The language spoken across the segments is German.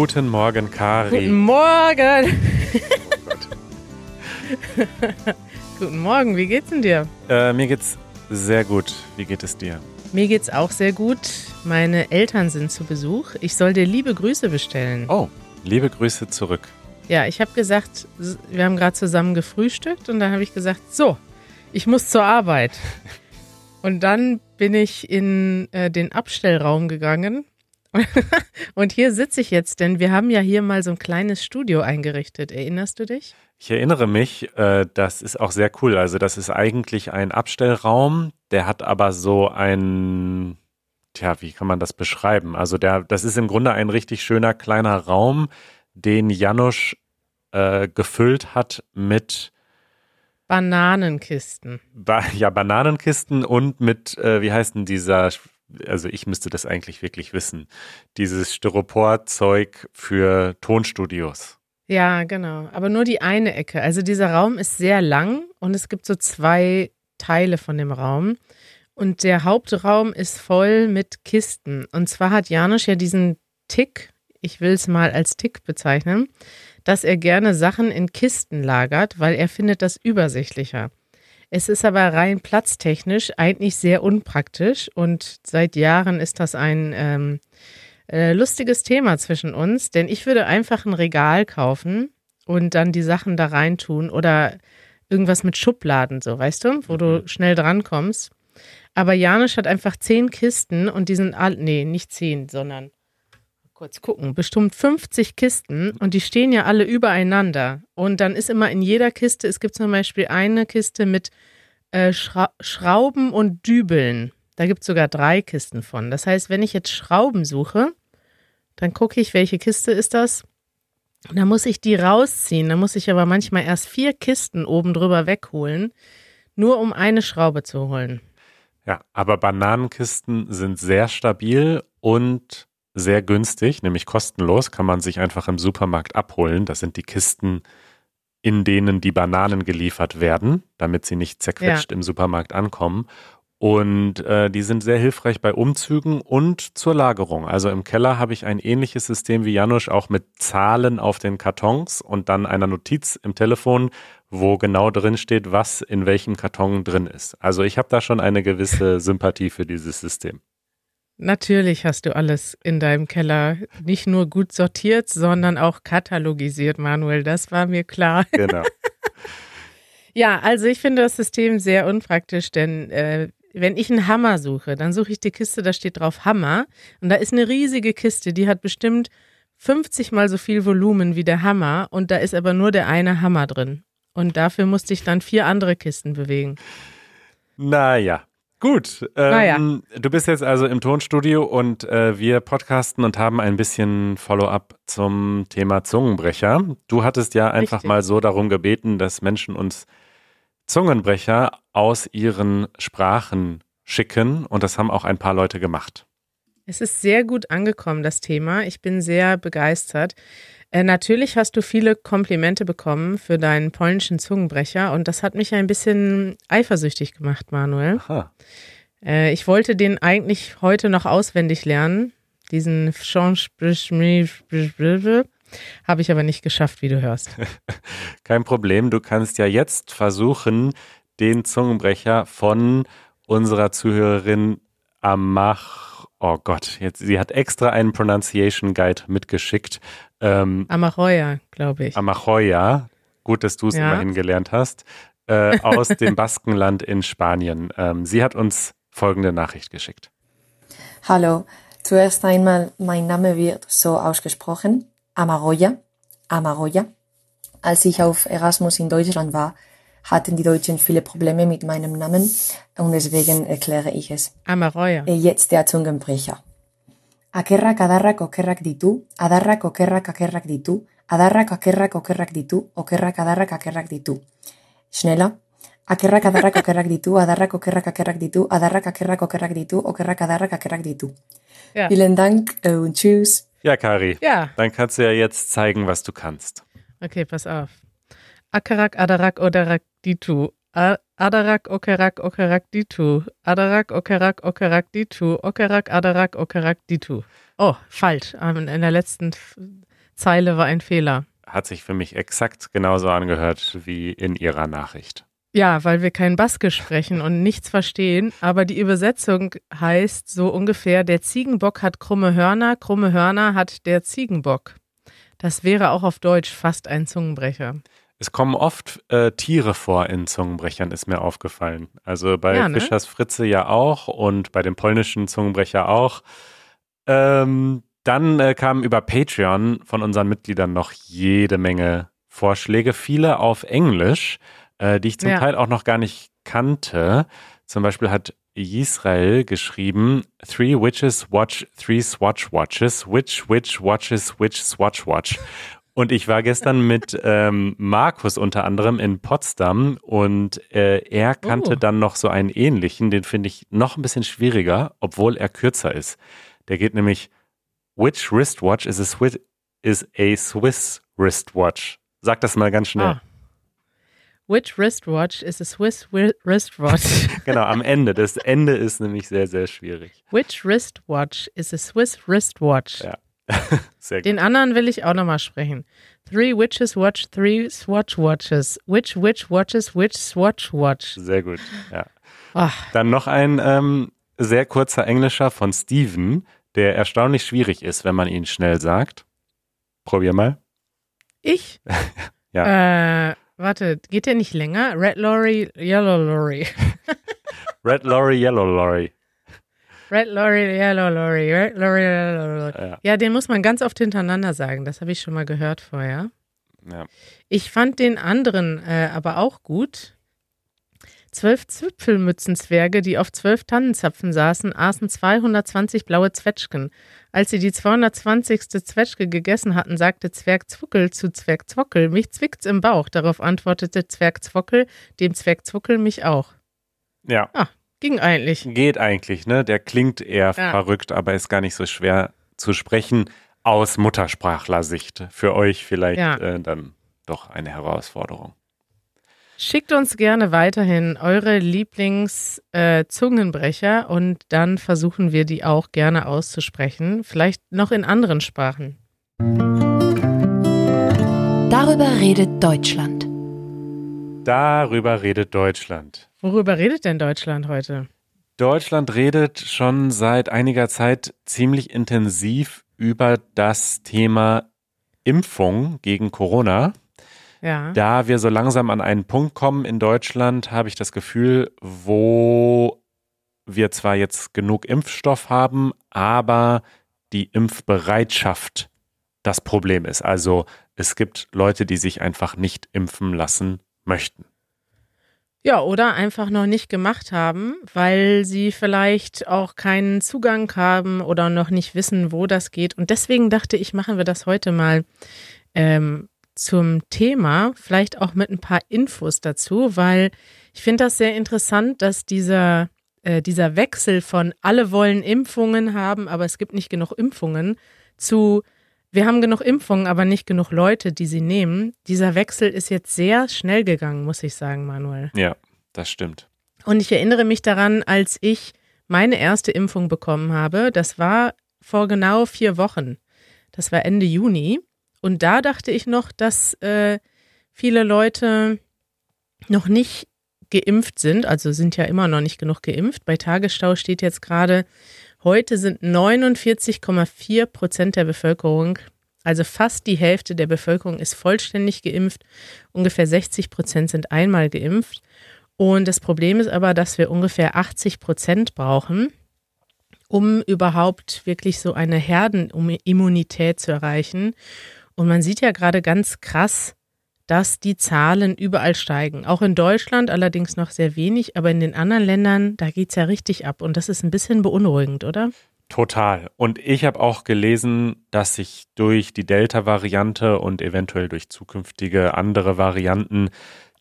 Guten Morgen, Kari. Guten Morgen. Guten Morgen, wie geht's denn dir? Äh, mir geht's sehr gut. Wie geht es dir? Mir geht's auch sehr gut. Meine Eltern sind zu Besuch. Ich soll dir liebe Grüße bestellen. Oh, liebe Grüße zurück. Ja, ich habe gesagt, wir haben gerade zusammen gefrühstückt und dann habe ich gesagt, so, ich muss zur Arbeit. Und dann bin ich in äh, den Abstellraum gegangen. und hier sitze ich jetzt, denn wir haben ja hier mal so ein kleines Studio eingerichtet. Erinnerst du dich? Ich erinnere mich, äh, das ist auch sehr cool. Also das ist eigentlich ein Abstellraum, der hat aber so ein, tja, wie kann man das beschreiben? Also der, das ist im Grunde ein richtig schöner kleiner Raum, den Janusz äh, gefüllt hat mit Bananenkisten. Ba ja, Bananenkisten und mit, äh, wie heißt denn dieser, also ich müsste das eigentlich wirklich wissen, dieses Styroporzeug für Tonstudios. Ja, genau. Aber nur die eine Ecke. Also dieser Raum ist sehr lang und es gibt so zwei Teile von dem Raum. Und der Hauptraum ist voll mit Kisten. Und zwar hat Janusz ja diesen Tick, ich will es mal als Tick bezeichnen, dass er gerne Sachen in Kisten lagert, weil er findet das übersichtlicher. Es ist aber rein platztechnisch eigentlich sehr unpraktisch und seit Jahren ist das ein ähm, äh, lustiges Thema zwischen uns, denn ich würde einfach ein Regal kaufen und dann die Sachen da reintun oder irgendwas mit Schubladen, so, weißt du, wo du mhm. schnell drankommst. Aber Janisch hat einfach zehn Kisten und die sind all, nee, nicht zehn, sondern kurz gucken, bestimmt 50 Kisten und die stehen ja alle übereinander. Und dann ist immer in jeder Kiste, es gibt zum Beispiel eine Kiste mit äh, Schra Schrauben und Dübeln. Da gibt es sogar drei Kisten von. Das heißt, wenn ich jetzt Schrauben suche, dann gucke ich, welche Kiste ist das. Und dann muss ich die rausziehen. Dann muss ich aber manchmal erst vier Kisten oben drüber wegholen, nur um eine Schraube zu holen. Ja, aber Bananenkisten sind sehr stabil und sehr günstig, nämlich kostenlos, kann man sich einfach im Supermarkt abholen. Das sind die Kisten, in denen die Bananen geliefert werden, damit sie nicht zerquetscht ja. im Supermarkt ankommen. Und äh, die sind sehr hilfreich bei Umzügen und zur Lagerung. Also im Keller habe ich ein ähnliches System wie Janusz, auch mit Zahlen auf den Kartons und dann einer Notiz im Telefon, wo genau drin steht, was in welchem Karton drin ist. Also ich habe da schon eine gewisse Sympathie für dieses System. Natürlich hast du alles in deinem Keller nicht nur gut sortiert, sondern auch katalogisiert, Manuel. Das war mir klar. Genau. ja, also ich finde das System sehr unpraktisch, denn äh, wenn ich einen Hammer suche, dann suche ich die Kiste, da steht drauf Hammer. Und da ist eine riesige Kiste, die hat bestimmt 50 mal so viel Volumen wie der Hammer. Und da ist aber nur der eine Hammer drin. Und dafür musste ich dann vier andere Kisten bewegen. Naja, Gut, ähm, naja. du bist jetzt also im Tonstudio und äh, wir podcasten und haben ein bisschen Follow-up zum Thema Zungenbrecher. Du hattest ja einfach Richtig. mal so darum gebeten, dass Menschen uns Zungenbrecher aus ihren Sprachen schicken und das haben auch ein paar Leute gemacht. Es ist sehr gut angekommen, das Thema. Ich bin sehr begeistert. Äh, natürlich hast du viele Komplimente bekommen für deinen polnischen Zungenbrecher und das hat mich ein bisschen eifersüchtig gemacht, Manuel. Aha. Äh, ich wollte den eigentlich heute noch auswendig lernen, diesen habe ich aber nicht geschafft, wie du hörst. Kein Problem, du kannst ja jetzt versuchen, den Zungenbrecher von unserer Zuhörerin Amach Oh Gott, jetzt, sie hat extra einen Pronunciation Guide mitgeschickt. Ähm, Amachoya, glaube ich. Amachoya, gut, dass du es ja. immerhin gelernt hast, äh, aus dem Baskenland in Spanien. Ähm, sie hat uns folgende Nachricht geschickt. Hallo, zuerst einmal, mein Name wird so ausgesprochen, Amaroya, Amaroya. Als ich auf Erasmus in Deutschland war, hatten die Deutschen viele Probleme mit meinem Namen und deswegen erkläre ich es. Amaroya. Äh, jetzt der Zungenbrecher. Akerrak adarrak okerrak ditu, adarrak okerrak akerrak ditu, adarrak akerrak okerrak ditu, okerrak adarrak akerrak ditu. Schneller. Akerrak adarrak okerrak ditu, adarrak okerrak akerrak ditu, adarrak akerrak okerrak ditu, okerrak adarrak akerrak ditu. Ja. Vielen Dank und tschüss. Ja, Kari. Ja. Dann kannst du ja jetzt zeigen, was du kannst. Okay, pass auf. Akarak, Adarak, Odarak, Ditu. Adarak, Okerak, Okerak, Ditu. Adarak, Okerak, Okerak, Ditu. Okerak, Adarak, Okerak, Ditu. Oh, falsch. Ähm, In der letzten Zeile war ein Fehler. Hat sich für mich exakt genauso angehört wie in Ihrer Nachricht. Ja, weil wir kein Baskisch sprechen und nichts verstehen, aber die Übersetzung heißt so ungefähr, der Ziegenbock hat krumme Hörner, krumme Hörner hat der Ziegenbock. Das wäre auch auf Deutsch fast ein Zungenbrecher. Es kommen oft äh, Tiere vor in Zungenbrechern, ist mir aufgefallen. Also bei Ja, ne? Fischers Fritze ja auch und bei dem polnischen Zungenbrecher auch. Ähm, dann äh, kamen über Patreon von unseren Mitgliedern noch jede Menge Vorschläge, viele auf Englisch, äh, die ich zum Ja. Teil auch noch gar nicht kannte. Zum Beispiel hat Israel geschrieben, Three witches watch three swatch watches, which witch watches which swatch watch. Und ich war gestern mit ähm, Markus unter anderem in Potsdam und äh, er kannte Oh. dann noch so einen ähnlichen, den finde ich noch ein bisschen schwieriger, obwohl er kürzer ist. Der geht nämlich, which wristwatch is a, Swi is a Swiss wristwatch? Sag das mal ganz schnell. Ah. Which wristwatch is a Swiss wi- wristwatch? Genau, am Ende. Das Ende ist nämlich sehr, sehr schwierig. Which wristwatch is a Swiss wristwatch? Ja. Sehr gut. Den anderen will ich auch nochmal sprechen. Three witches watch three swatch watches. Which witch watches which swatch watch? Sehr gut. Ja. Ach, Dann noch ein ähm, sehr kurzer Englischer von Steven, der erstaunlich schwierig ist, wenn man ihn schnell sagt. Probier mal. ich? Äh, warte, geht der nicht länger? Red Lorry, Yellow Lorry. Red Lorry, Yellow Lorry. Red Lorry, Yellow Lorry, Red Lorry, Yellow Lorry. Ja. Ja, den muss man ganz oft hintereinander sagen. Das habe ich schon mal gehört vorher. Ja. Ich fand den anderen äh, aber auch gut. Zwölf Zipfelmützenzwerge, die auf zwölf Tannenzapfen saßen, aßen 220 blaue Zwetschgen. Als sie die 220. Zwetschge gegessen hatten, sagte Zwerg Zwuckel zu Zwerg Zwockel, mich zwickt's im Bauch. Darauf antwortete Zwerg Zwockel, dem Zwerg Zwuckel mich auch. ja, Ging eigentlich. geht eigentlich, ne? Der klingt eher Ja. verrückt, aber ist gar nicht so schwer zu sprechen aus Muttersprachlersicht. Für euch vielleicht Ja. äh, dann doch eine Herausforderung. Schickt uns gerne weiterhin eure Lieblings-Zungenbrecher und dann versuchen wir die auch gerne auszusprechen. Vielleicht noch in anderen Sprachen. Darüber redet Deutschland. Darüber redet Deutschland. Worüber redet denn Deutschland heute? Deutschland redet schon seit einiger Zeit ziemlich intensiv über das Thema Impfung gegen Corona. Ja. Da wir so langsam an einen Punkt kommen in Deutschland, habe ich das Gefühl, wo wir zwar jetzt genug Impfstoff haben, aber die Impfbereitschaft das Problem ist. Also es gibt Leute, die sich einfach nicht impfen lassen möchten. Ja, oder einfach noch nicht gemacht haben, weil sie vielleicht auch keinen Zugang haben oder noch nicht wissen, wo das geht. Und deswegen dachte ich, machen wir das heute mal ähm, zum Thema, vielleicht auch mit ein paar Infos dazu, weil ich finde das sehr interessant, dass dieser, äh, dieser Wechsel von alle wollen Impfungen haben, aber es gibt nicht genug Impfungen, zu wir haben genug Impfungen, aber nicht genug Leute, die sie nehmen. Dieser Wechsel ist jetzt sehr schnell gegangen, muss ich sagen, Manuel. Ja, das stimmt. Und ich erinnere mich daran, als ich meine erste Impfung bekommen habe. Das war vor genau vier Wochen. Das war Ende Juni. Und da dachte ich noch, dass äh, viele Leute noch nicht geimpft sind. Also sind ja immer noch nicht genug geimpft. Bei Tagesstau steht jetzt gerade, heute sind 49,4 Prozent der Bevölkerung, also fast die Hälfte der Bevölkerung ist vollständig geimpft. Ungefähr 60 Prozent sind einmal geimpft. Und das Problem ist aber, dass wir ungefähr 80 Prozent brauchen, um überhaupt wirklich so eine Herdenimmunität zu erreichen. Und man sieht ja gerade ganz krass, dass die Zahlen überall steigen. Auch in Deutschland allerdings noch sehr wenig, aber in den anderen Ländern, da geht es ja richtig ab. Und das ist ein bisschen beunruhigend, oder? Total. Und ich habe auch gelesen, dass sich durch die Delta-Variante und eventuell durch zukünftige andere Varianten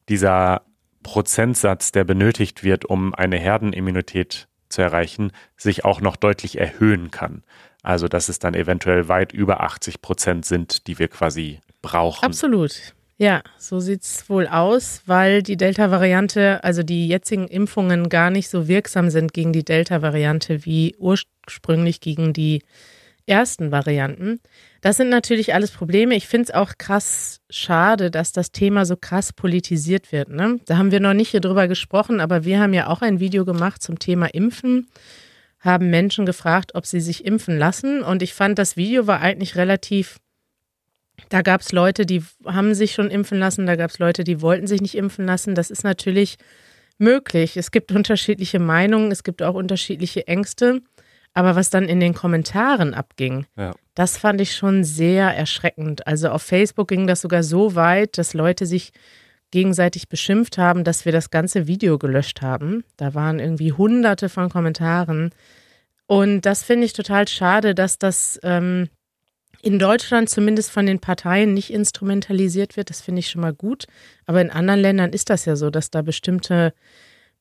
dieser Prozentsatz, der benötigt wird, um eine Herdenimmunität zu erreichen, sich auch noch deutlich erhöhen kann. Also dass es dann eventuell weit über 80 Prozent sind, die wir quasi brauchen. Absolut. Ja, so sieht's wohl aus, weil die Delta-Variante, also die jetzigen Impfungen gar nicht so wirksam sind gegen die Delta-Variante wie ursprünglich gegen die ersten Varianten. Das sind natürlich alles Probleme. Ich finde es auch krass schade, dass das Thema so krass politisiert wird. Ne? Da haben wir noch nicht hier drüber gesprochen, aber wir haben ja auch ein Video gemacht zum Thema Impfen, haben Menschen gefragt, ob sie sich impfen lassen. Und ich fand, das Video war eigentlich relativ, da gab es Leute, die haben sich schon impfen lassen, da gab es Leute, die wollten sich nicht impfen lassen. Das ist natürlich möglich. Es gibt unterschiedliche Meinungen, es gibt auch unterschiedliche Ängste. Aber was dann in den Kommentaren abging, ja. das fand ich schon sehr erschreckend. Also auf Facebook ging das sogar so weit, dass Leute sich gegenseitig beschimpft haben, dass wir das ganze Video gelöscht haben. Da waren irgendwie hunderte von Kommentaren. Und das finde ich total schade, dass das ähm, in Deutschland zumindest von den Parteien nicht instrumentalisiert wird. Das finde ich schon mal gut. Aber in anderen Ländern ist das ja so, dass da bestimmte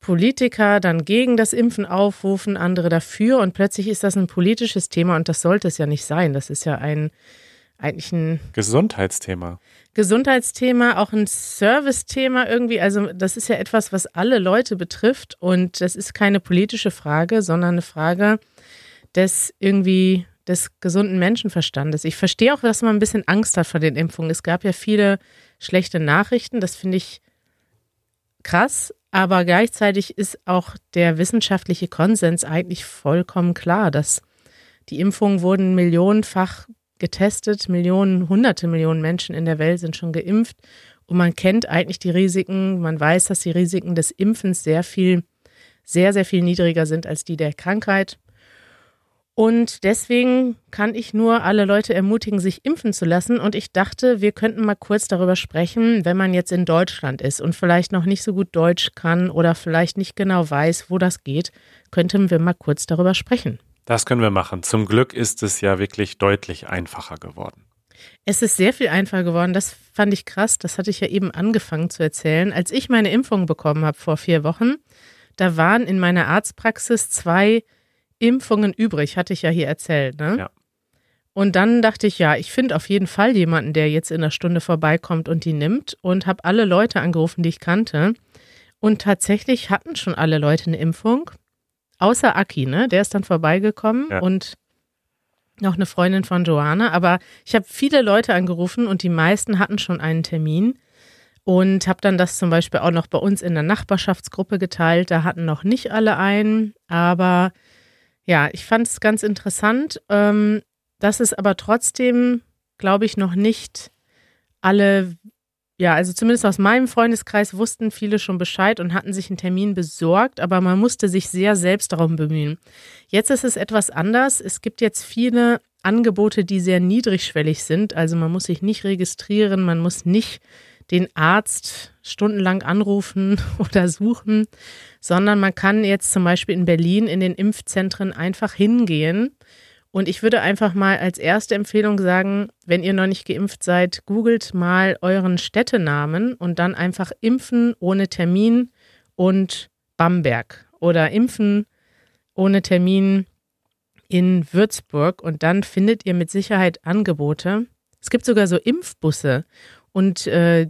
Politiker dann gegen das Impfen aufrufen, andere dafür und plötzlich ist das ein politisches Thema und das sollte es ja nicht sein. Das ist ja ein eigentlich ein Gesundheitsthema. Gesundheitsthema, auch ein Service-Thema irgendwie. Also das ist ja etwas, was alle Leute betrifft und das ist keine politische Frage, sondern eine Frage des irgendwie des gesunden Menschenverstandes. Ich verstehe auch, dass man ein bisschen Angst hat vor den Impfungen. Es gab ja viele schlechte Nachrichten, das finde ich krass, aber gleichzeitig ist auch der wissenschaftliche Konsens eigentlich vollkommen klar, dass die Impfungen wurden millionenfach getestet, Millionen, hunderte Millionen Menschen in der Welt sind schon geimpft und man kennt eigentlich die Risiken, man weiß, dass die Risiken des Impfens sehr viel, sehr, sehr viel niedriger sind als die der Krankheit. Und deswegen kann ich nur alle Leute ermutigen, sich impfen zu lassen. Und ich dachte, wir könnten mal kurz darüber sprechen, wenn man jetzt in Deutschland ist und vielleicht noch nicht so gut Deutsch kann oder vielleicht nicht genau weiß, wo das geht, könnten wir mal kurz darüber sprechen. Das können wir machen. Zum Glück ist es ja wirklich deutlich einfacher geworden. Es ist sehr viel einfacher geworden. Das fand ich krass. Das hatte ich ja eben angefangen zu erzählen. Als ich meine Impfung bekommen habe vor vier Wochen, da waren in meiner Arztpraxis zwei Impfungen übrig, hatte ich ja hier erzählt, ne? Ja. Und dann dachte ich, ja, ich finde auf jeden Fall jemanden, der jetzt in einer Stunde vorbeikommt und die nimmt und habe alle Leute angerufen, die ich kannte. Und tatsächlich hatten schon alle Leute eine Impfung, außer Aki, ne? Der ist dann vorbeigekommen ja. und noch eine Freundin von Joanna. Aber ich habe viele Leute angerufen und die meisten hatten schon einen Termin und habe dann das zum Beispiel auch noch bei uns in der Nachbarschaftsgruppe geteilt. Da hatten noch nicht alle einen, aber ja, ich fand es ganz interessant. Ähm, dass es aber trotzdem, glaube ich, noch nicht alle, ja, also zumindest aus meinem Freundeskreis wussten viele schon Bescheid und hatten sich einen Termin besorgt, aber man musste sich sehr selbst darum bemühen. Jetzt ist es etwas anders. Es gibt jetzt viele Angebote, die sehr niedrigschwellig sind. Also man muss sich nicht registrieren, man muss nicht den Arzt stundenlang anrufen oder suchen, sondern man kann jetzt zum Beispiel in Berlin in den Impfzentren einfach hingehen. Und ich würde einfach mal als erste Empfehlung sagen, wenn ihr noch nicht geimpft seid, googelt mal euren Städtenamen und dann einfach impfen ohne Termin und Bamberg oder impfen ohne Termin in Würzburg und dann findet ihr mit Sicherheit Angebote. Es gibt sogar so Impfbusse und äh,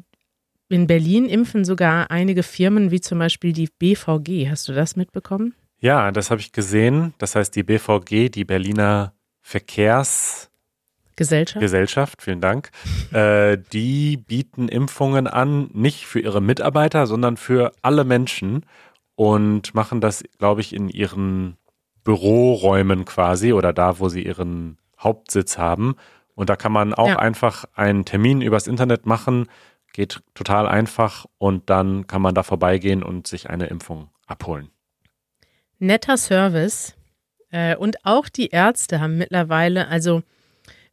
in Berlin impfen sogar einige Firmen, wie zum Beispiel die BVG. Hast du das mitbekommen? Ja, das habe ich gesehen. Das heißt, die BVG, die Berliner Verkehrsgesellschaft, Gesellschaft, vielen Dank, äh, die bieten Impfungen an, nicht für ihre Mitarbeiter, sondern für alle Menschen und machen das, glaube ich, in ihren Büroräumen quasi oder da, wo sie ihren Hauptsitz haben. Und da kann man auch ja. einfach einen Termin übers Internet machen Geht total einfach und dann kann man da vorbeigehen und sich eine Impfung abholen. Netter Service. Äh, und auch die Ärzte haben mittlerweile, also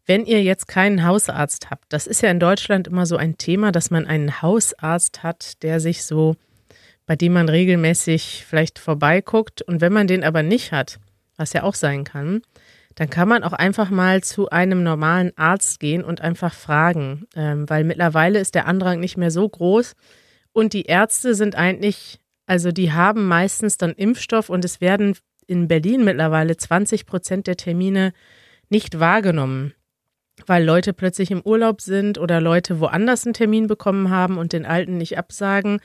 wenn ihr jetzt keinen Hausarzt habt, das ist ja in Deutschland immer so ein Thema, dass man einen Hausarzt hat, der sich so, bei dem man regelmäßig vielleicht vorbeiguckt. Und wenn man den aber nicht hat, was ja auch sein kann, dann kann man auch einfach mal zu einem normalen Arzt gehen und einfach fragen, ähm, weil mittlerweile ist der Andrang nicht mehr so groß und die Ärzte sind eigentlich, also die haben meistens dann Impfstoff und es werden in Berlin mittlerweile 20 Prozent der Termine nicht wahrgenommen. weil Leute plötzlich im Urlaub sind oder Leute woanders einen Termin bekommen haben und den alten nicht absagen.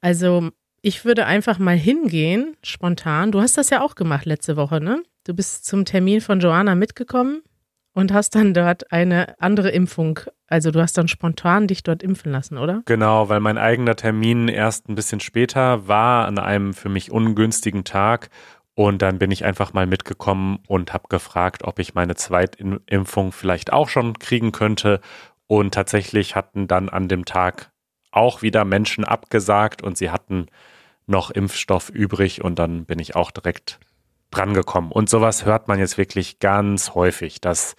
Also ich würde einfach mal hingehen, spontan. Du hast das ja auch gemacht letzte Woche, ne? Du bist zum Termin von Joanna mitgekommen und hast dann dort eine andere Impfung. Also du hast dann spontan dich dort impfen lassen, oder? Genau, weil mein eigener Termin erst ein bisschen später war, an einem für mich ungünstigen Tag. Und dann bin ich einfach mal mitgekommen und habe gefragt, ob ich meine Zweitimpfung vielleicht auch schon kriegen könnte. Und tatsächlich hatten dann an dem Tag auch wieder Menschen abgesagt und sie hatten noch Impfstoff übrig und dann bin ich auch direkt drangekommen. Und sowas hört man jetzt wirklich ganz häufig, dass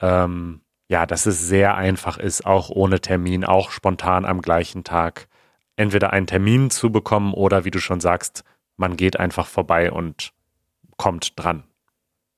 ähm, ja, dass es sehr einfach ist, auch ohne Termin, auch spontan am gleichen Tag entweder einen Termin zu bekommen oder wie du schon sagst, man geht einfach vorbei und kommt dran.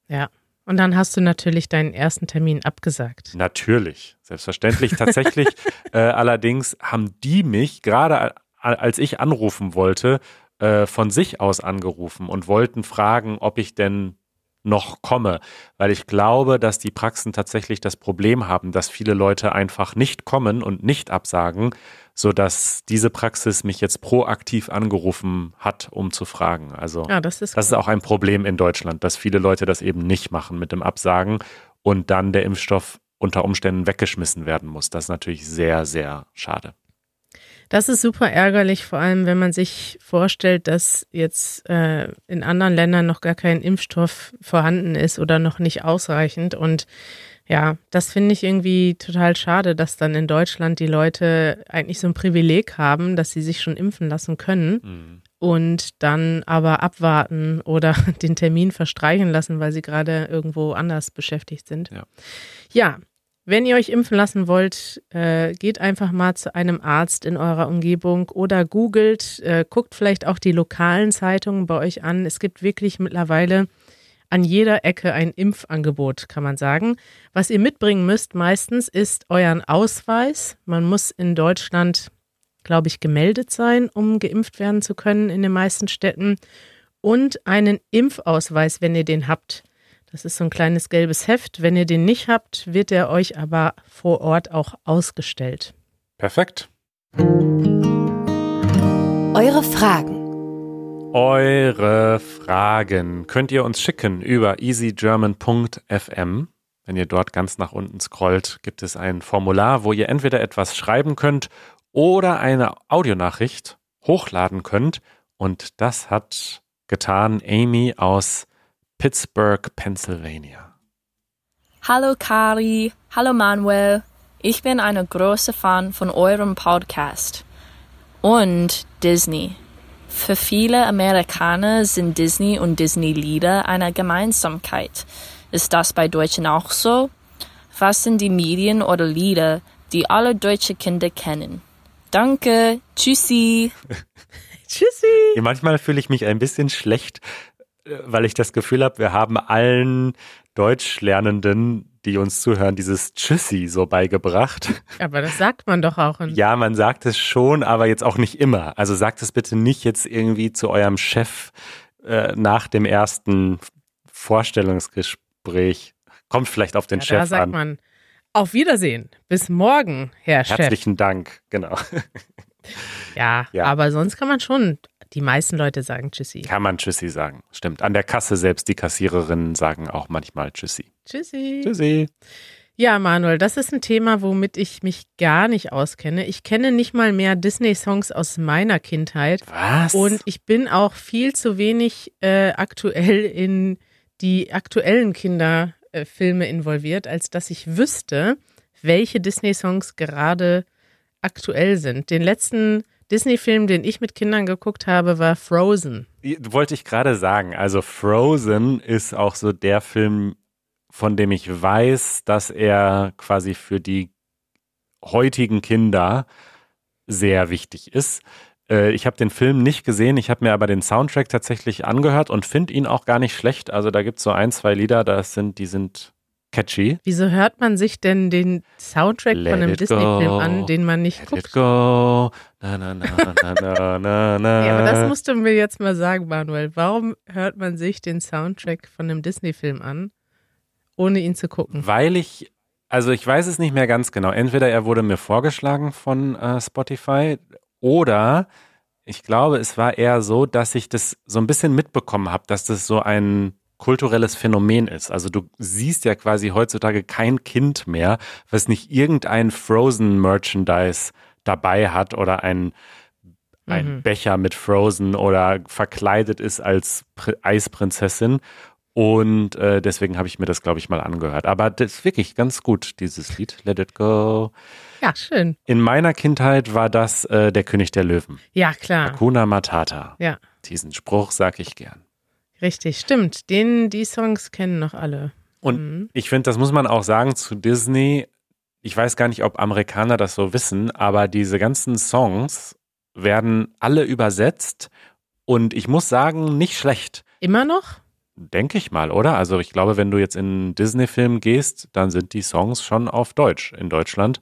Ja. Und dann hast du natürlich deinen ersten Termin abgesagt. Natürlich, selbstverständlich. Tatsächlich äh, allerdings haben die mich gerade als ich anrufen wollte, äh, von sich aus angerufen und wollten fragen, ob ich denn noch komme, weil ich glaube, dass die Praxen tatsächlich das Problem haben, dass viele Leute einfach nicht kommen und nicht absagen, so dass diese Praxis mich jetzt proaktiv angerufen hat, um zu fragen. Also ja, das, ist, das ist auch ein Problem in Deutschland, dass viele Leute das eben nicht machen mit dem Absagen und dann der Impfstoff unter Umständen weggeschmissen werden muss. Das ist natürlich sehr, sehr schade. Das ist super ärgerlich, vor allem wenn man sich vorstellt, dass jetzt äh, in anderen Ländern noch gar kein Impfstoff vorhanden ist oder noch nicht ausreichend. Und ja, das finde ich irgendwie total schade, dass dann in Deutschland die Leute eigentlich so ein Privileg haben, dass sie sich schon impfen lassen können. Mhm. Und dann aber abwarten oder den Termin verstreichen lassen, weil sie gerade irgendwo anders beschäftigt sind. Ja, ja wenn ihr euch impfen lassen wollt, äh, geht einfach mal zu einem Arzt in eurer Umgebung oder googelt, äh, guckt vielleicht auch die lokalen Zeitungen bei euch an. Es gibt wirklich mittlerweile an jeder Ecke ein Impfangebot, kann man sagen. Was ihr mitbringen müsst meistens ist euren Ausweis. Man muss in Deutschland, glaube ich, gemeldet sein, um geimpft werden zu können in den meisten Städten. Und einen Impfausweis, wenn ihr den habt. Das ist so ein kleines gelbes Heft. Wenn ihr den nicht habt, wird er euch aber vor Ort auch ausgestellt. Perfekt. Eure Fragen. Eure Fragen könnt ihr uns schicken über easygerman.fm. Wenn ihr dort ganz nach unten scrollt, gibt es ein Formular, wo ihr entweder etwas schreiben könnt oder eine Audionachricht hochladen könnt. Und das hat getan Amy aus Pittsburgh, Pennsylvania. Hallo Kari, hallo Manuel. Ich bin eine große Fan von eurem Podcast und Disney. Für viele Amerikaner sind Disney und Disney-Lieder eine Gemeinsamkeit. Ist das bei Deutschen auch so? Was sind die Medien oder Lieder, die alle deutsche Kinder kennen? Danke, tschüssi. tschüssi. Ja, manchmal fühle ich mich ein bisschen schlecht, weil ich das Gefühl habe, wir haben allen Deutschlernenden, die uns zuhören, dieses Tschüssi so beigebracht. Aber das sagt man doch auch. Ja, man sagt es schon, aber jetzt auch nicht immer. Also sagt es bitte nicht jetzt irgendwie zu eurem Chef äh, nach dem ersten Vorstellungsgespräch. Kommt vielleicht auf den ja, Chef da sagt an. man auf Wiedersehen. Bis morgen, Herr Herzlichen Chef. Herzlichen Dank, genau. Ja, ja, aber sonst kann man schon die meisten Leute sagen Tschüssi. Kann man Tschüssi sagen. Stimmt. An der Kasse selbst die Kassiererinnen sagen auch manchmal Tschüssi. Tschüssi. Tschüssi. Ja, Manuel, das ist ein Thema, womit ich mich gar nicht auskenne. Ich kenne nicht mal mehr Disney-Songs aus meiner Kindheit. Was? Und ich bin auch viel zu wenig äh, aktuell in die aktuellen Kinderfilme involviert, als dass ich wüsste, welche Disney-Songs gerade aktuell sind. Den letzten Disney-Film, den ich mit Kindern geguckt habe, war Frozen. Wollte ich gerade sagen. Also Frozen ist auch so der Film, von dem ich weiß, dass er quasi für die heutigen Kinder sehr wichtig ist. Äh, ich habe den Film nicht gesehen, ich habe mir aber den Soundtrack tatsächlich angehört und finde ihn auch gar nicht schlecht. Also da gibt es so ein, zwei Lieder, das sind, die sind catchy. Wieso hört man sich denn den Soundtrack Let von einem Disney-Film an, den man nicht Let guckt? It go. Na, na, na, na, na, na, na. Ja, aber das musst du mir jetzt mal sagen, Manuel. Warum hört man sich den Soundtrack von einem Disney-Film an, ohne ihn zu gucken? Weil ich Also ich weiß es nicht mehr ganz genau. Entweder er wurde mir vorgeschlagen von äh, Spotify oder ich glaube, es war eher so, dass ich das so ein bisschen mitbekommen habe, dass das so ein kulturelles Phänomen ist. Also du siehst ja quasi heutzutage kein Kind mehr, was nicht irgendein Frozen Merchandise dabei hat oder ein, ein Mhm. Becher mit Frozen oder verkleidet ist als Pr Eisprinzessin. Und äh, deswegen habe ich mir das, glaube ich, mal angehört. Aber das ist wirklich ganz gut, dieses Lied. Let it go. Ja, schön. In meiner Kindheit war das äh, der König der Löwen. Ja, klar. Hakuna Matata. Ja, Diesen Spruch sag ich gern. Richtig, stimmt. Den, die Songs kennen noch alle. Und Mhm. ich finde, das muss man auch sagen zu Disney. Ich weiß gar nicht, ob Amerikaner das so wissen, aber diese ganzen Songs werden alle übersetzt und ich muss sagen, nicht schlecht. Immer noch? Denke ich mal, oder? Also ich glaube, wenn du jetzt in einen Disney-Film gehst, dann sind die Songs schon auf Deutsch in Deutschland.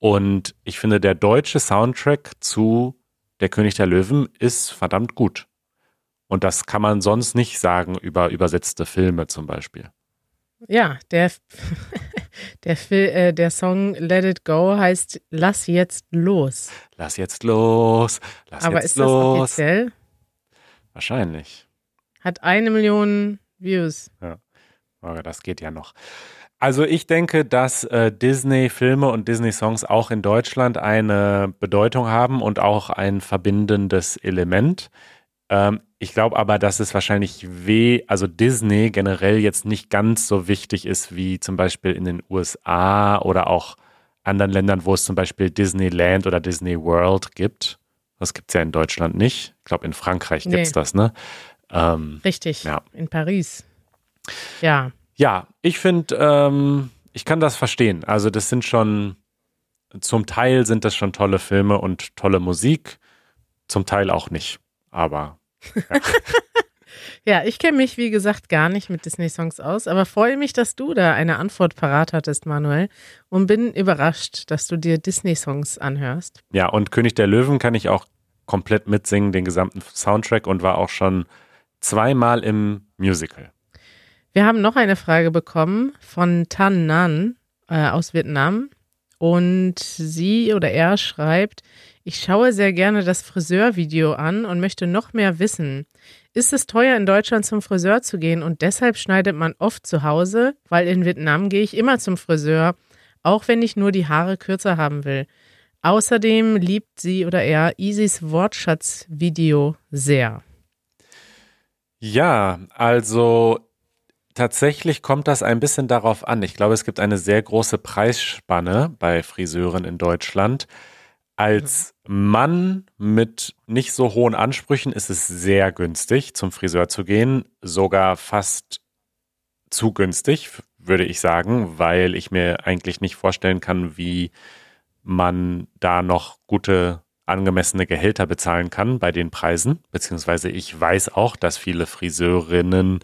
Und ich finde, der deutsche Soundtrack zu Der König der Löwen ist verdammt gut. Und das kann man sonst nicht sagen über übersetzte Filme zum Beispiel. Ja, der, der, äh, der Song Let It Go heißt Lass jetzt los. Lass jetzt los, lass Aber jetzt ist das los. offiziell? Wahrscheinlich. Hat eine Million Views. Aber das geht ja noch. Also ich denke, dass äh, Disney-Filme und Disney-Songs auch in Deutschland eine Bedeutung haben und auch ein verbindendes Element. Ähm, ich glaube aber, dass es wahrscheinlich weh, also Disney generell jetzt nicht ganz so wichtig ist wie zum Beispiel in den USA oder auch anderen Ländern, wo es zum Beispiel Disneyland oder Disney World gibt. Das gibt es ja in Deutschland nicht. Ich glaube, in Frankreich gibt es das, ne? Ähm, Richtig. Ja. In Paris. Ja. Ja, ich finde, ähm, ich kann das verstehen. Also das sind schon, zum Teil sind das schon tolle Filme und tolle Musik, zum Teil auch nicht. Aber Ja, ich kenne mich, wie gesagt, gar nicht mit Disney-Songs aus, aber freue mich, dass du da eine Antwort parat hattest, Manuel, und bin überrascht, dass du dir Disney-Songs anhörst. ja, und König der Löwen kann ich auch komplett mitsingen, den gesamten Soundtrack und war auch schon zweimal im Musical. Wir haben noch eine Frage bekommen von Tan Nan äh, aus Vietnam. Und sie oder er schreibt, ich schaue sehr gerne das Friseurvideo an und möchte noch mehr wissen. Ist es teuer, in Deutschland zum Friseur zu gehen und deshalb schneidet man oft zu Hause? Weil in Vietnam gehe ich immer zum Friseur, auch wenn ich nur die Haare kürzer haben will. Außerdem liebt sie oder er Isis Wortschatz-Video sehr. Ja, also tatsächlich kommt das ein bisschen darauf an. Ich glaube, es gibt eine sehr große Preisspanne bei Friseuren in Deutschland. Als Mann mit nicht so hohen Ansprüchen ist es sehr günstig, zum Friseur zu gehen. Sogar fast zu günstig, würde ich sagen, weil ich mir eigentlich nicht vorstellen kann, wie man da noch gute angemessene Gehälter bezahlen kann bei den Preisen. Beziehungsweise ich weiß auch, dass viele Friseurinnen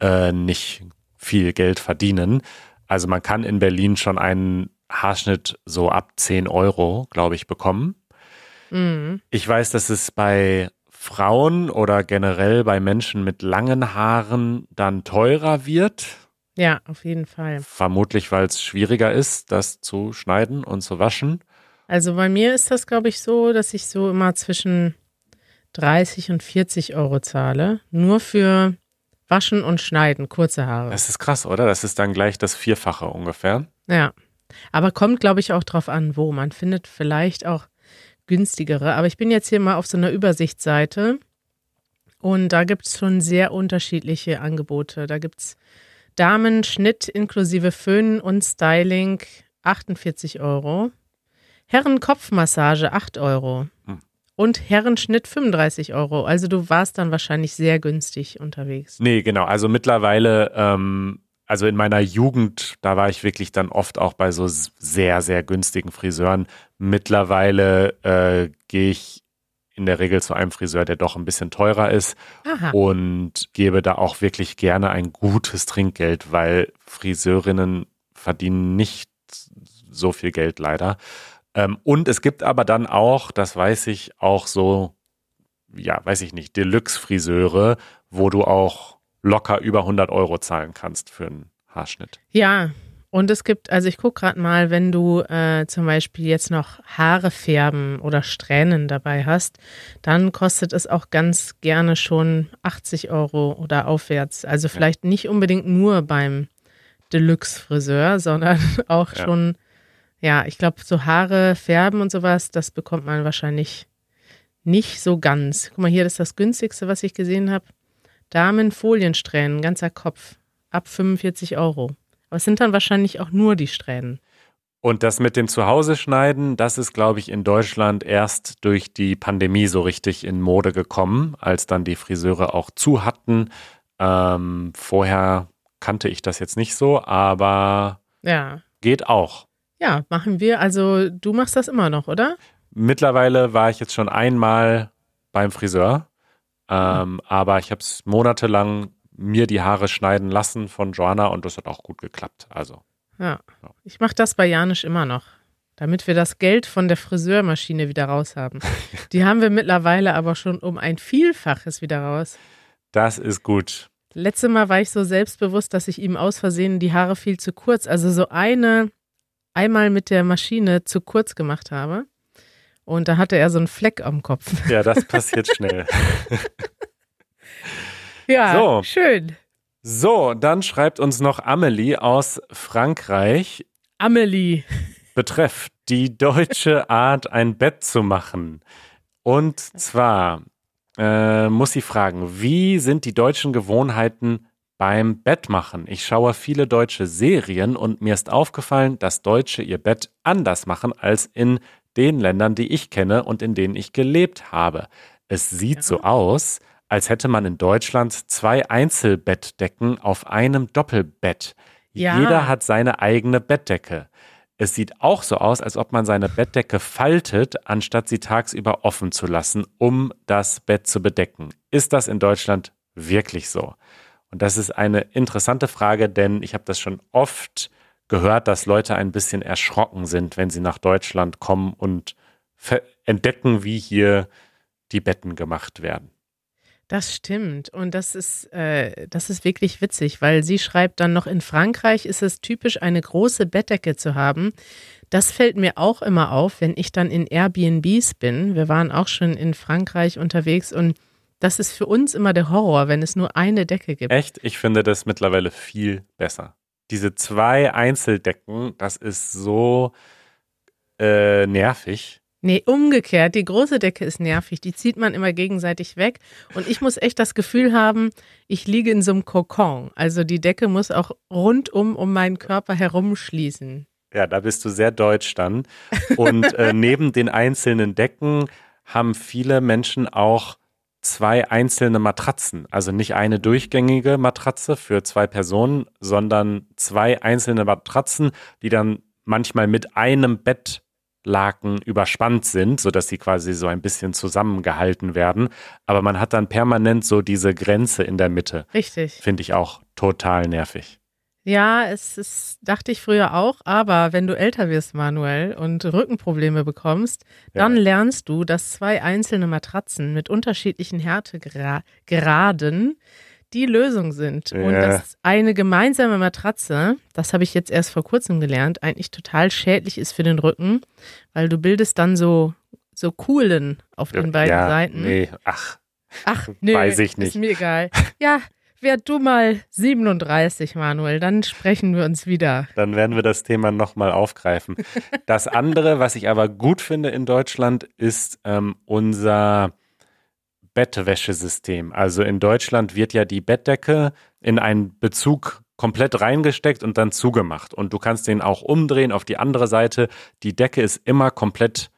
äh, nicht viel Geld verdienen. Also man kann in Berlin schon einen Haarschnitt so ab 10 Euro, glaube ich, bekommen. Mhm. Ich weiß, dass es bei Frauen oder generell bei Menschen mit langen Haaren dann teurer wird. Ja, auf jeden Fall. Vermutlich, weil es schwieriger ist, das zu schneiden und zu waschen. Also bei mir ist das, glaube ich, so, dass ich so immer zwischen 30 und 40 Euro zahle. Nur für Waschen und Schneiden, kurze Haare. Das ist krass, oder? Das ist dann gleich das Vierfache ungefähr. Ja. Aber kommt, glaube ich, auch drauf an, wo. Man findet vielleicht auch günstigere. Aber ich bin jetzt hier mal auf so einer Übersichtsseite und da gibt es schon sehr unterschiedliche Angebote. Da gibt es Damenschnitt inklusive Föhn und Styling 48 Euro. Herrenkopfmassage 8 Euro. Hm. Und Herrenschnitt 35 Euro. Also du warst dann wahrscheinlich sehr günstig unterwegs. Nee, genau. Also mittlerweile, ähm, also in meiner Jugend, da war ich wirklich dann oft auch bei so sehr, sehr günstigen Friseuren. Mittlerweile äh, gehe ich in der Regel zu einem Friseur, der doch ein bisschen teurer ist Aha. und gebe da auch wirklich gerne ein gutes Trinkgeld, weil Friseurinnen verdienen nicht so viel Geld leider. Ähm, und es gibt aber dann auch, das weiß ich, auch so, ja, weiß ich nicht, Deluxe-Friseure, wo du auch locker über 100 Euro zahlen kannst für einen Haarschnitt. Ja, Und es gibt, also ich gucke gerade mal, wenn du äh, zum Beispiel jetzt noch Haare färben oder Strähnen dabei hast, dann kostet es auch ganz gerne schon 80 Euro oder aufwärts. Also vielleicht nicht unbedingt nur beim Deluxe-Friseur, sondern auch Ja. schon, ja, ich glaube, so Haare färben und sowas, das bekommt man wahrscheinlich nicht so ganz. Guck mal, hier das ist das günstigste, was ich gesehen habe. Damenfoliensträhnen, ganzer Kopf, ab 45 Euro. Aber es sind dann wahrscheinlich auch nur die Strähnen. Und das mit dem Zuhause schneiden, das ist, glaube ich, in Deutschland erst durch die Pandemie so richtig in Mode gekommen, als dann die Friseure auch zu hatten. Ähm, vorher kannte ich das jetzt nicht so, aber Ja. geht auch. Ja, machen wir. Also du machst das immer noch, oder? Mittlerweile war ich jetzt schon einmal beim Friseur, ähm, aber ich habe es monatelang mir die Haare schneiden lassen von Joanna und das hat auch gut geklappt. Also Ja. Ja. Ich mache das bei Janisch immer noch, damit wir das Geld von der Friseurmaschine wieder raus haben. Die haben wir mittlerweile aber schon um ein Vielfaches wieder raus. das ist gut. Letztes Mal war ich so selbstbewusst, dass ich ihm aus Versehen die Haare viel zu kurz, also so eine, einmal mit der Maschine zu kurz gemacht habe. Und da hatte er so einen Fleck am Kopf. Ja, das passiert schnell. Ja, So. schön. So, dann schreibt uns noch Amelie aus Frankreich. Amelie. Betreff die deutsche Art, ein Bett zu machen. Und zwar äh, muss sie fragen, wie sind die deutschen Gewohnheiten beim Bettmachen? Ich schaue viele deutsche Serien und mir ist aufgefallen, dass Deutsche ihr Bett anders machen als in den Ländern, die ich kenne und in denen ich gelebt habe. Es sieht so aus, als hätte man in Deutschland zwei Einzelbettdecken auf einem Doppelbett. Ja. Jeder hat seine eigene Bettdecke. Es sieht auch so aus, als ob man seine Bettdecke faltet, anstatt sie tagsüber offen zu lassen, um das Bett zu bedecken. Ist das in Deutschland wirklich so? Und das ist eine interessante Frage, denn ich habe das schon oft gehört, dass Leute ein bisschen erschrocken sind, wenn sie nach Deutschland kommen und entdecken, wie hier die Betten gemacht werden. Das stimmt. Und das ist, äh, das ist wirklich witzig, weil sie schreibt dann noch, in Frankreich ist es typisch, eine große Bettdecke zu haben. Das fällt mir auch immer auf, wenn ich dann in Airbnbs bin. Wir waren auch schon in Frankreich unterwegs und das ist für uns immer der Horror, wenn es nur eine Decke gibt. Echt? Ich finde das mittlerweile viel besser. Diese zwei Einzeldecken, das ist so äh, nervig. Nee, umgekehrt. Die große Decke ist nervig. Die zieht man immer gegenseitig weg. Und ich muss echt das Gefühl haben, ich liege in so einem Kokon. Also die Decke muss auch rundum um meinen Körper herumschließen. Ja, da bist du sehr deutsch dann. Und äh, neben den einzelnen Decken haben viele Menschen auch zwei einzelne Matratzen. Also nicht eine durchgängige Matratze für zwei Personen, sondern zwei einzelne Matratzen, die dann manchmal mit einem Bettlaken überspannt sind, sodass sie quasi so ein bisschen zusammengehalten werden. Aber man hat dann permanent so diese Grenze in der Mitte. Richtig. Finde ich auch total nervig. Ja, es ist, dachte ich früher auch, aber wenn du älter wirst, Manuel, und Rückenprobleme bekommst, dann Ja. lernst du, dass zwei einzelne Matratzen mit unterschiedlichen Härtegraden die Lösung sind. Und Ja. dass eine gemeinsame Matratze, das habe ich jetzt erst vor kurzem gelernt, eigentlich total schädlich ist für den Rücken, weil du bildest dann so, so Kuhlen auf den beiden ja, Seiten. Nee, ach, Ach, nö, Weiß ich nicht. Ist mir egal. Ja, werd du mal 37, Manuel, dann sprechen wir uns wieder. Dann werden wir das Thema nochmal aufgreifen. Das andere, was ich aber gut finde in Deutschland, ist ähm, unser Bettwäschesystem. Also in Deutschland wird ja die Bettdecke in einen Bezug komplett reingesteckt und dann zugemacht. Und du kannst den auch umdrehen auf die andere Seite. Die Decke ist immer komplett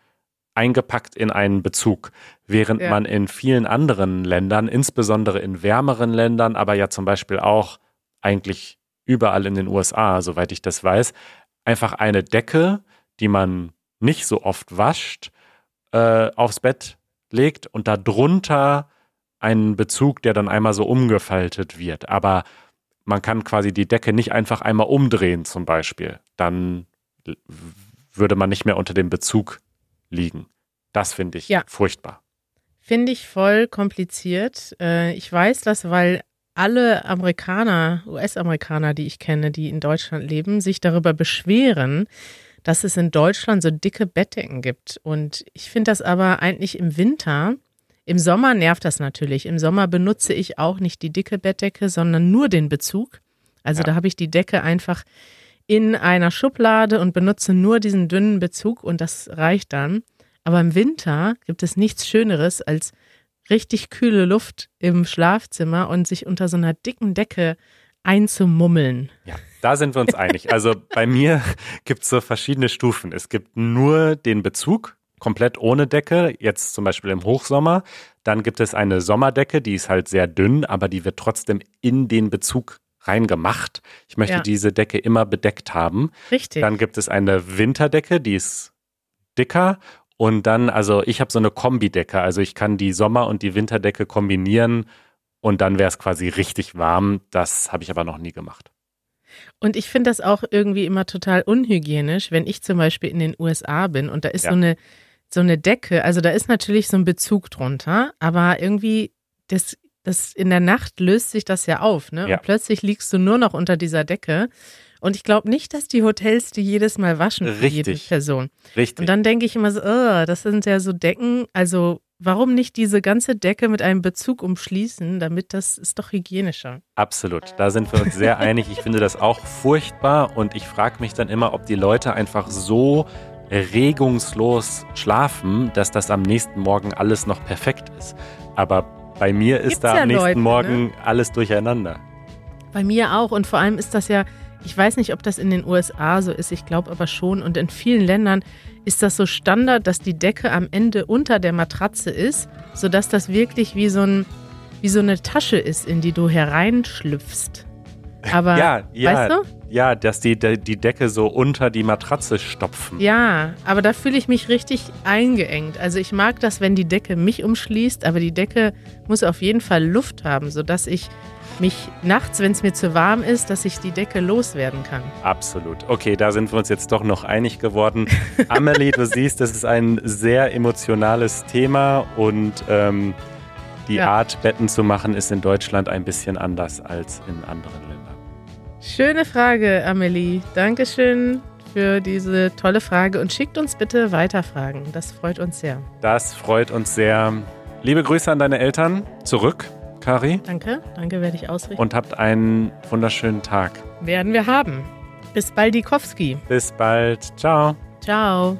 eingepackt in einen Bezug. Während Ja. man in vielen anderen Ländern, insbesondere in wärmeren Ländern, aber ja zum Beispiel auch eigentlich überall in den USA, soweit ich das weiß, einfach eine Decke, die man nicht so oft wascht, äh, aufs Bett legt und darunter einen Bezug, der dann einmal so umgefaltet wird. Aber man kann quasi die Decke nicht einfach einmal umdrehen zum Beispiel. Dann würde man nicht mehr unter dem Bezug liegen. Das finde ich Ja. furchtbar. Finde ich voll kompliziert. Äh, ich weiß das, weil alle Amerikaner, US-Amerikaner, die ich kenne, die in Deutschland leben, sich darüber beschweren, dass es in Deutschland so dicke Bettdecken gibt. Und ich finde das aber eigentlich im Winter, im Sommer nervt das natürlich. Im Sommer benutze ich auch nicht die dicke Bettdecke, sondern nur den Bezug. Also Ja. da habe ich die Decke einfach in einer Schublade und benutze nur diesen dünnen Bezug und das reicht dann. Aber im Winter gibt es nichts Schöneres als richtig kühle Luft im Schlafzimmer und sich unter so einer dicken Decke einzumummeln. Ja, da sind wir uns einig. Also bei mir gibt es so verschiedene Stufen. Es gibt nur den Bezug, komplett ohne Decke, jetzt zum Beispiel im Hochsommer. Dann gibt es eine Sommerdecke, die ist halt sehr dünn, aber die wird trotzdem in den Bezug reingemacht. Ich möchte Ja. diese Decke immer bedeckt haben. Richtig. Dann gibt es eine Winterdecke, die ist dicker. Und dann, also ich habe so eine Kombidecke. Also ich kann die Sommer- und die Winterdecke kombinieren und dann wäre es quasi richtig warm. Das habe ich aber noch nie gemacht. Und ich finde das auch irgendwie immer total unhygienisch, wenn ich zum Beispiel in den USA bin und da ist Ja. so eine so eine Decke, also da ist natürlich so ein Bezug drunter, aber irgendwie das, das in der Nacht löst sich das ja auf, ne? Ja. Und plötzlich liegst du nur noch unter dieser Decke. Und ich glaube nicht, dass die Hotels die jedes Mal waschen für jede Richtig. Person. Richtig. Und dann denke ich immer so, oh, das sind ja so Decken, also warum nicht diese ganze Decke mit einem Bezug umschließen, damit das ist doch hygienischer. Absolut, da sind wir uns sehr einig. Ich finde das auch furchtbar und ich frage mich dann immer, ob die Leute einfach so regungslos schlafen, dass das am nächsten Morgen alles noch perfekt ist. Aber bei mir ist Gibt's da ja am nächsten Leute, ne? Morgen alles durcheinander. Bei mir auch und vor allem ist das ja, ich weiß nicht, ob das in den USA so ist, ich glaube aber schon und in vielen Ländern ist das so Standard, dass die Decke am Ende unter der Matratze ist, sodass das wirklich wie so, ein, wie so eine Tasche ist, in die du hereinschlüpfst. Aber, Ja, ja, weißt du? Ja, dass die, die Decke so unter die Matratze stopfen. Ja, aber da fühle ich mich richtig eingeengt. Also ich mag das, wenn die Decke mich umschließt, aber die Decke muss auf jeden Fall Luft haben, sodass ich mich nachts, wenn es mir zu warm ist, dass ich die Decke loswerden kann. Absolut. Okay, da sind wir uns jetzt doch noch einig geworden. Amelie, du siehst, das ist ein sehr emotionales Thema und ähm, die Ja. Art, Betten zu machen, ist in Deutschland ein bisschen anders als in anderen Ländern. Schöne Frage, Amelie. Dankeschön für diese tolle Frage und schickt uns bitte weiter Fragen. Das freut uns sehr. Das freut uns sehr. Liebe Grüße an deine Eltern zurück, Kari, Danke, danke werde ich ausrichten. und habt einen wunderschönen Tag. werden wir haben. Bis bald, Dikowski. Bis bald. Ciao. Ciao.